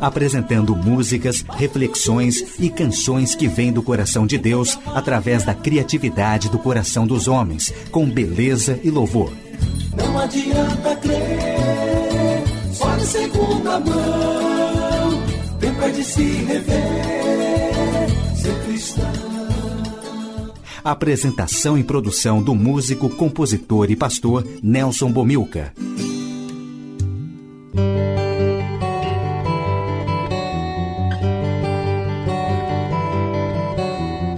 Apresentando músicas, reflexões e canções que vêm do coração de Deus através da criatividade do coração dos homens, com beleza e louvor. Não adianta crer, só de segunda mão. Tempo é de se rever, ser cristão. Apresentação e produção do músico, compositor e pastor Nelson Bomilca.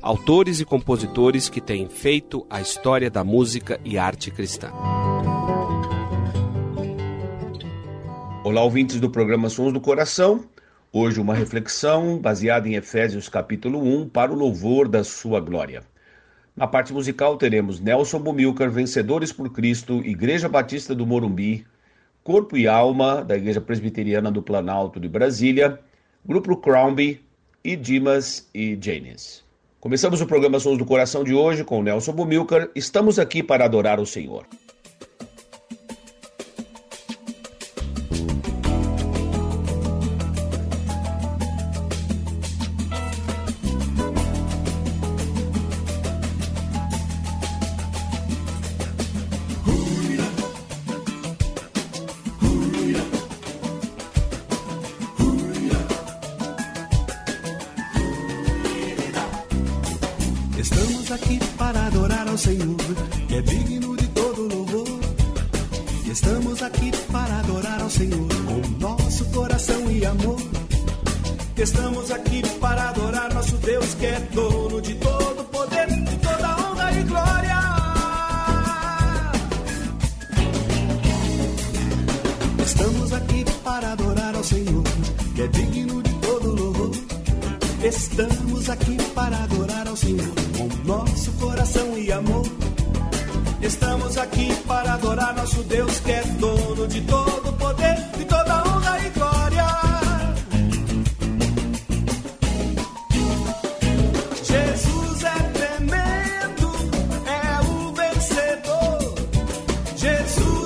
autores e compositores que têm feito a história da música e arte cristã. Olá, ouvintes do programa Sons do Coração. Hoje uma reflexão baseada em Efésios capítulo 1 para o louvor da sua glória. Na parte musical teremos Nelson Bumilcar, Vencedores por Cristo, Igreja Batista do Morumbi, Corpo e Alma, da Igreja Presbiteriana do Planalto de Brasília, Grupo Crownby e Dimas e Janes. Começamos o programa Sons do Coração de hoje com Nelson Bumilcar. Estamos aqui para adorar o Senhor. Aqui para adorar ao Senhor, que é digno de todo louvor. E estamos aqui para adorar ao Senhor com nosso coração e amor. Estamos aqui para adorar nosso Deus, que é dono de todo poder, de toda honra e glória. Estamos aqui para adorar ao Senhor, que é digno de todo louvor. Estamos aqui para adorar ao Senhor nosso coração e amor. Estamos aqui para adorar nosso Deus que é dono de todo poder, de toda honra e glória. Jesus é tremendo, é o vencedor. Jesus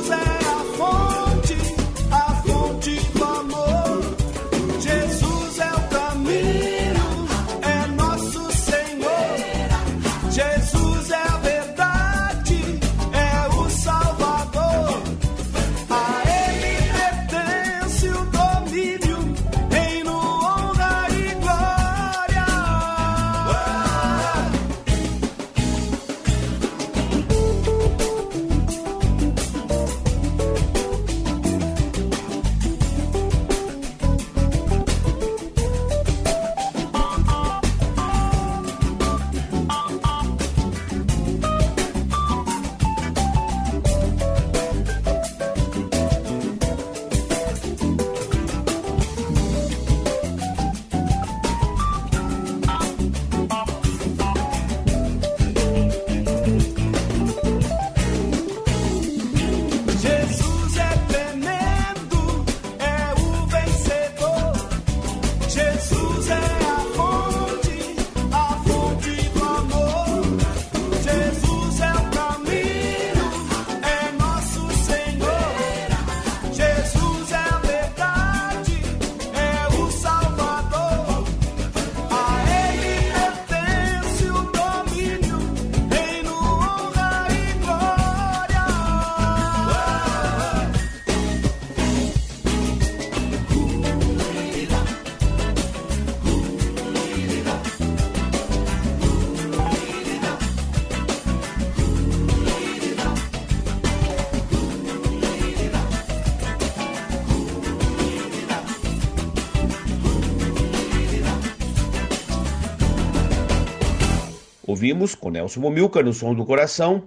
Ouvimos com Nelson Momilca no Som do Coração.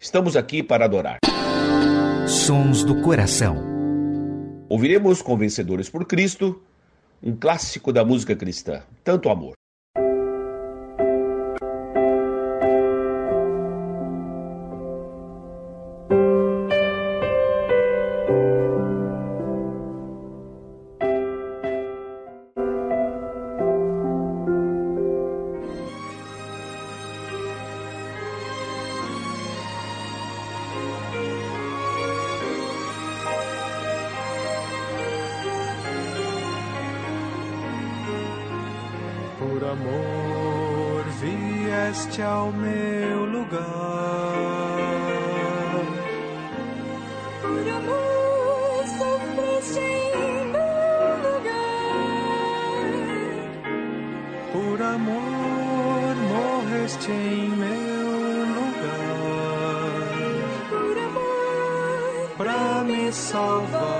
Estamos aqui para adorar. Sons do Coração. Ouviremos com Vencedores por Cristo, um clássico da música cristã, Tanto Amor. Vieste ao meu lugar. Por amor sofreste em meu lugar. Por amor morreste em meu lugar. Por amor Pra me salvar.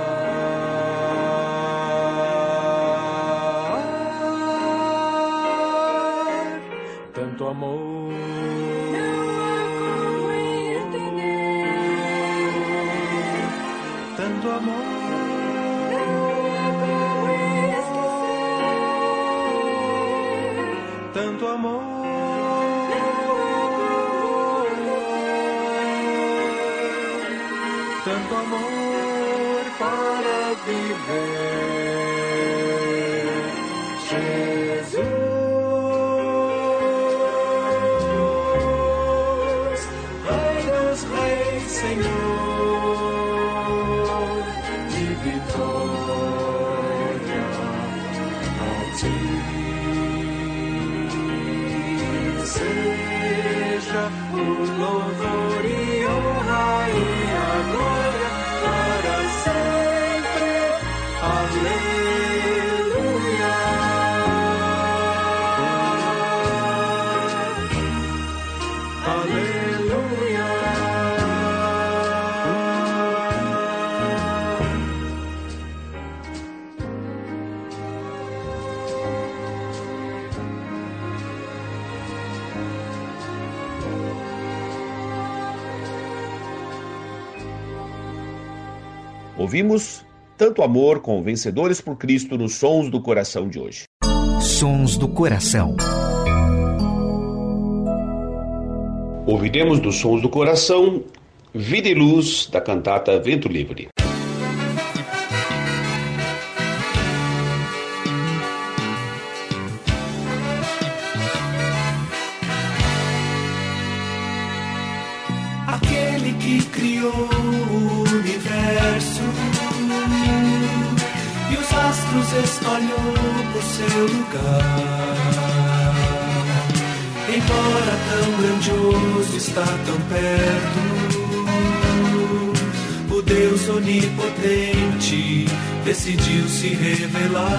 Tanto amor. Tanto amor para viver. Ouvimos Tanto Amor com Vencedores por Cristo nos Sons do Coração de hoje. Sons do Coração. Ouviremos dos Sons do Coração Vida e Luz da cantata Vento Livre. Astros espalhou por seu lugar. Embora tão grandioso está tão perto, o Deus onipotente decidiu se revelar.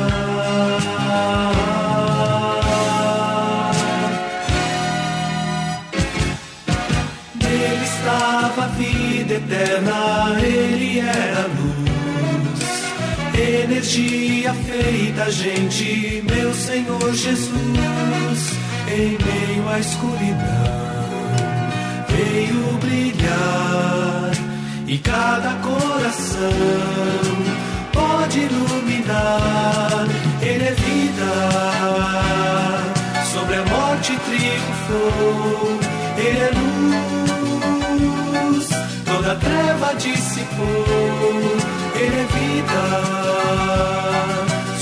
Nele estava a vida eterna, ele era luz, energia feita gente, meu Senhor Jesus, em meio à escuridão, veio brilhar e cada coração pode iluminar, ele é vida. Sobre a morte triunfou, ele é luz, toda treva dissipou, ele é vida,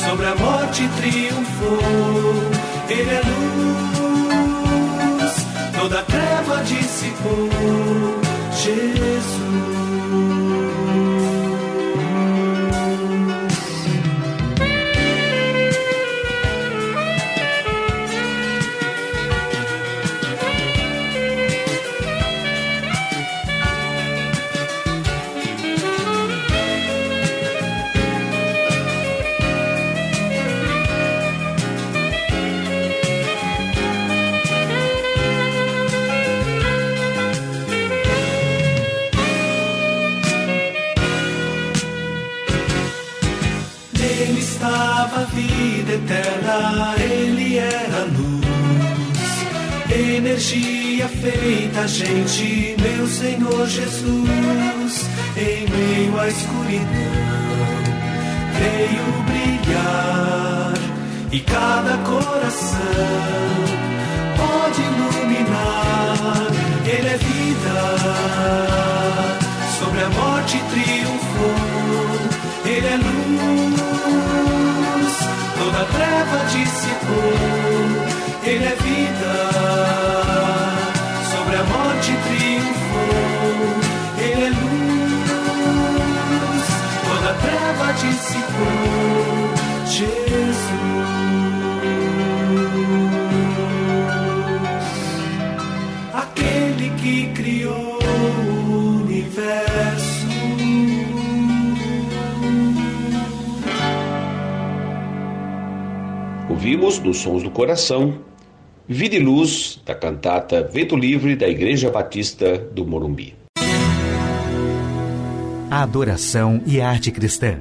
sobre a morte triunfou, ele é luz, toda treva dissipou, Jesus. Feita, gente, meu Senhor Jesus, em meio à escuridão, veio brilhar e cada coração pode iluminar. Ele é vida, sobre a morte triunfou. Ele é luz, toda treva dissipou. Ele é vida, Ouvimos nos Sons do Coração Vida e Luz, da cantata Vento Livre da Igreja Batista do Morumbi. A adoração e a arte cristã.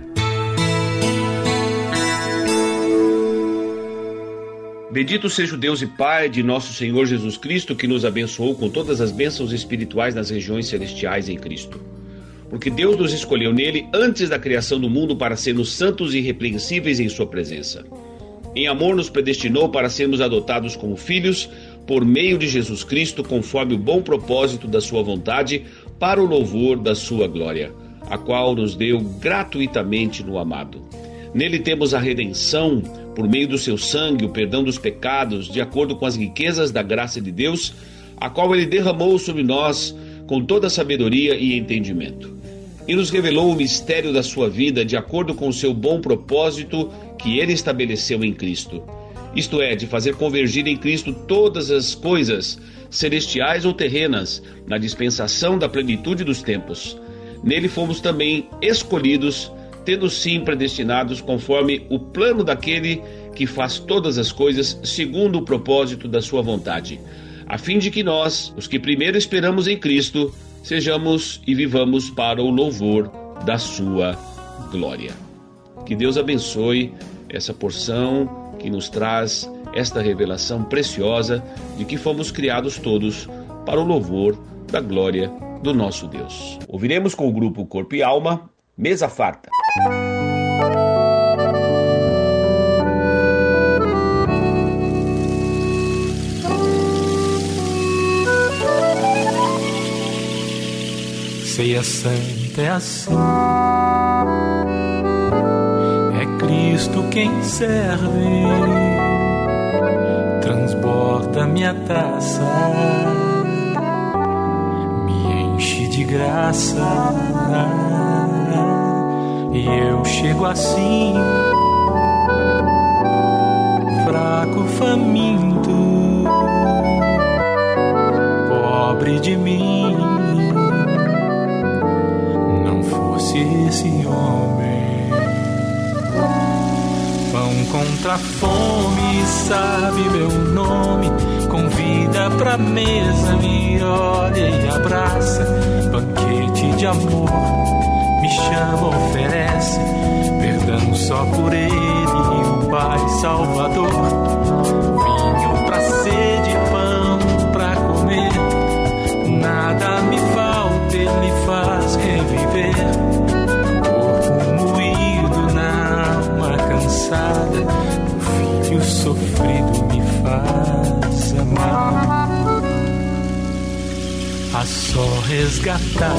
Bendito seja o Deus e Pai de nosso Senhor Jesus Cristo, que nos abençoou com todas as bênçãos espirituais nas regiões celestiais em Cristo. Porque Deus nos escolheu nele antes da criação do mundo para sermos santos e irrepreensíveis em Sua presença. Em amor, nos predestinou para sermos adotados como filhos por meio de Jesus Cristo, conforme o bom propósito da Sua vontade, para o louvor da Sua glória, a qual nos deu gratuitamente no amado. Nele temos a redenção, por meio do seu sangue, o perdão dos pecados, de acordo com as riquezas da graça de Deus, a qual ele derramou sobre nós com toda sabedoria e entendimento. E nos revelou o mistério da sua vida de acordo com o seu bom propósito que ele estabeleceu em Cristo. Isto é, de fazer convergir em Cristo todas as coisas, celestiais ou terrenas, na dispensação da plenitude dos tempos. Nele fomos também escolhidos tendo sim predestinados conforme o plano daquele que faz todas as coisas segundo o propósito da sua vontade, a fim de que nós, os que primeiro esperamos em Cristo, sejamos e vivamos para o louvor da sua glória. Que Deus abençoe essa porção que nos traz esta revelação preciosa de que fomos criados todos para o louvor da glória do nosso Deus. Ouviremos com o grupo Corpo e Alma, Mesa Farta. Ceia santa é assim. É Cristo quem serve, transborda minha taça, me enche de graça. E eu chego assim, fraco, faminto, pobre de mim. Não fosse esse homem, pão contra a fome, sabe meu nome. Convida pra mesa, me olha e abraça, banquete de amor me chama, oferece perdão só por ele, o Pai Salvador. Vinho pra sede, pão pra comer, nada me falta, ele faz reviver. Corpo moído na alma cansada, o filho sofrido me faz amar. A só resgatada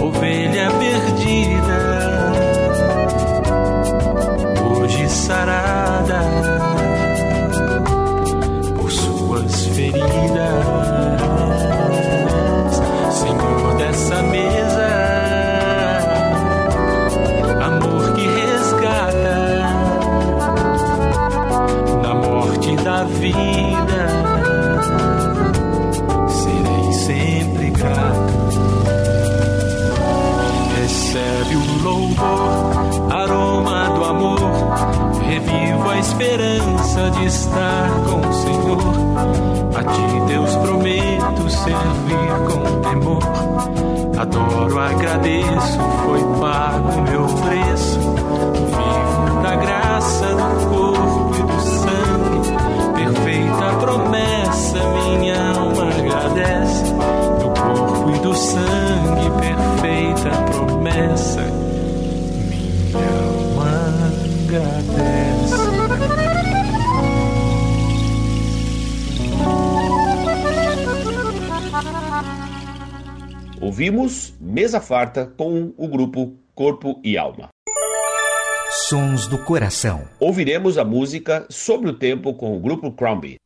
ovelha perdida, hoje sarada. Por suas feridas, Ouvimos Mesa Farta com o grupo Corpo e Alma. Sons do Coração. Ouviremos a música Sobre o Tempo com o grupo Crombie.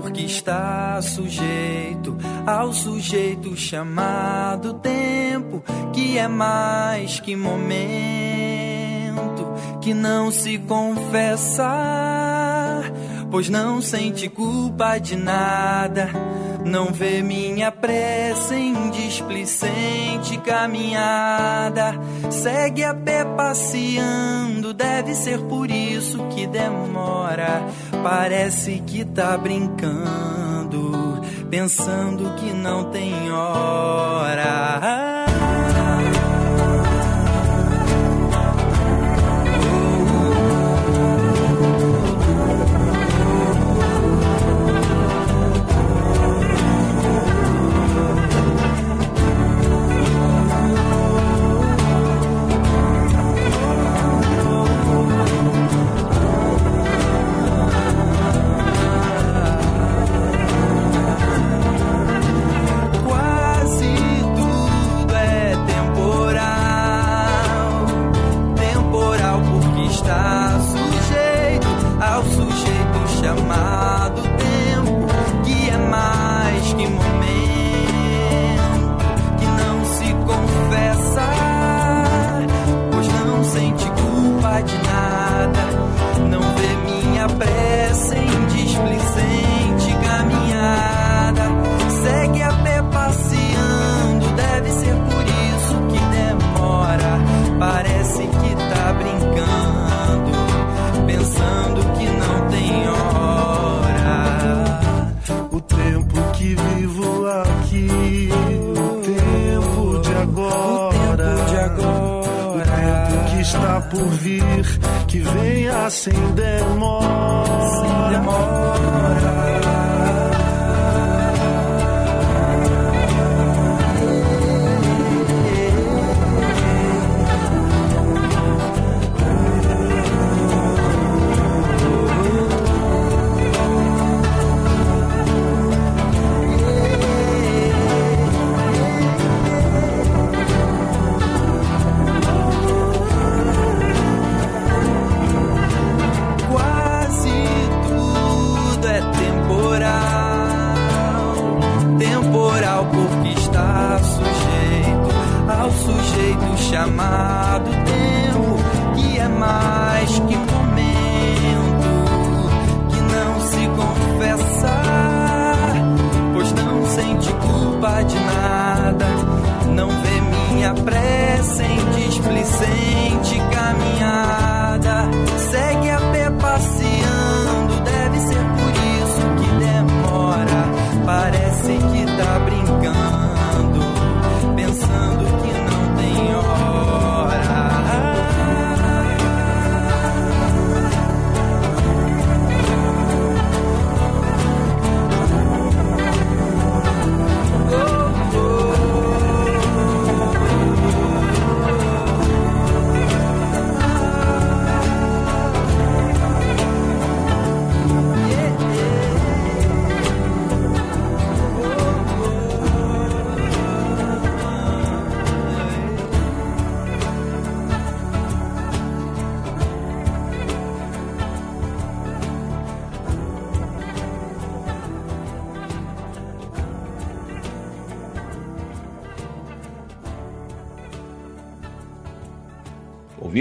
Porque está sujeito ao sujeito chamado tempo, que é mais que momento, que não se confessa, pois não sente culpa de nada. Não vê minha pressa em displicente caminhada. Segue a pé passeando, deve ser por isso que demora. Parece que tá brincando, pensando que não tem hora. Por vir, que venha sem demora. sem demora.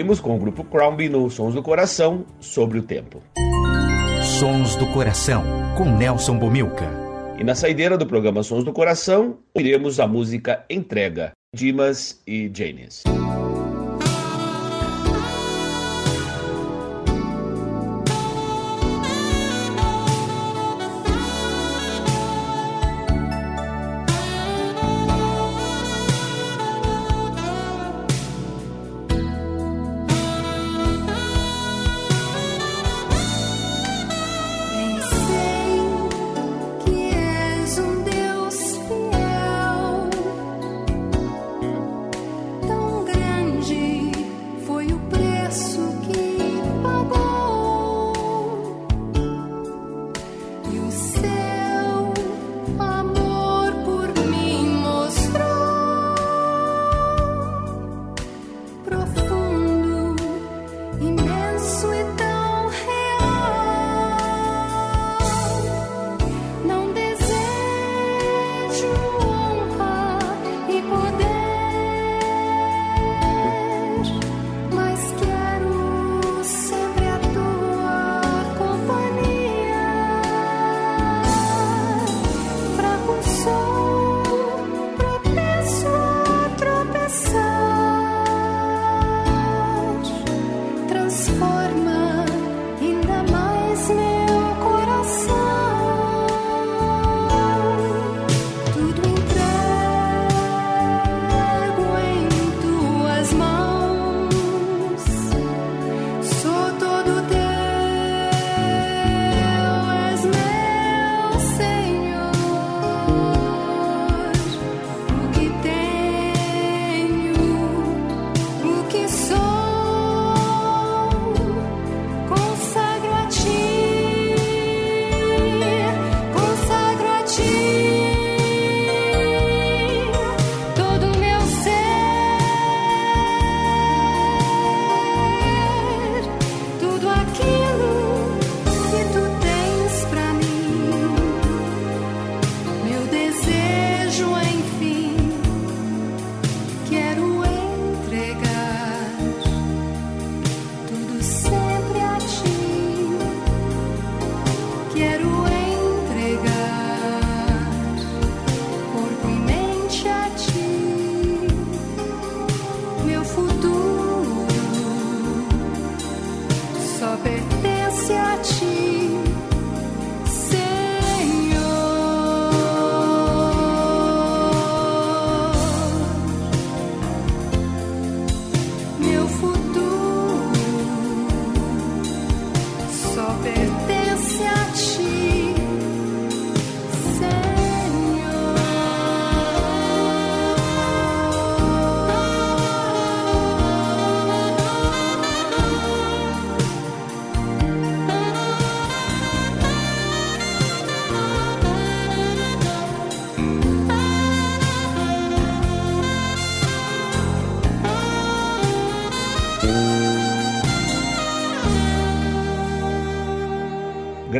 Com o grupo Crombie no Sons do Coração sobre o tempo. Sons do Coração, com Nelson Bomilca. E na saideira do programa Sons do Coração, iremos a música Entrega, Dimas e Janis.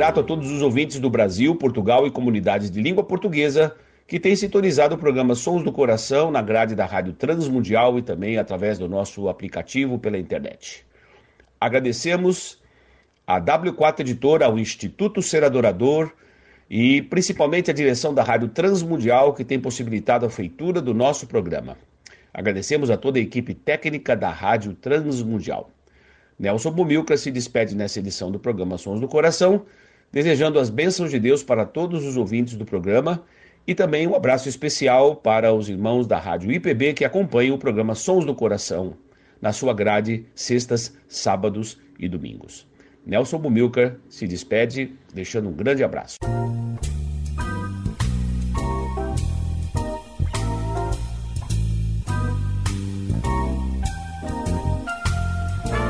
Grato a todos os ouvintes do Brasil, Portugal e comunidades de língua portuguesa que têm sintonizado o programa Sons do Coração na grade da Rádio Transmundial e também através do nosso aplicativo pela internet. Agradecemos a W4 Editora, ao Instituto Ser Adorador e principalmente a direção da Rádio Transmundial que tem possibilitado a feitura do nosso programa. Agradecemos a toda a equipe técnica da Rádio Transmundial. Nelson Bumilca se despede nessa edição do programa Sons do Coração, desejando as bênçãos de Deus para todos os ouvintes do programa e também um abraço especial para os irmãos da Rádio IPB que acompanham o programa Sons do Coração na sua grade sextas, sábados e domingos. Nelson Bumilcar se despede, deixando um grande abraço.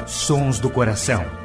Sons do Coração.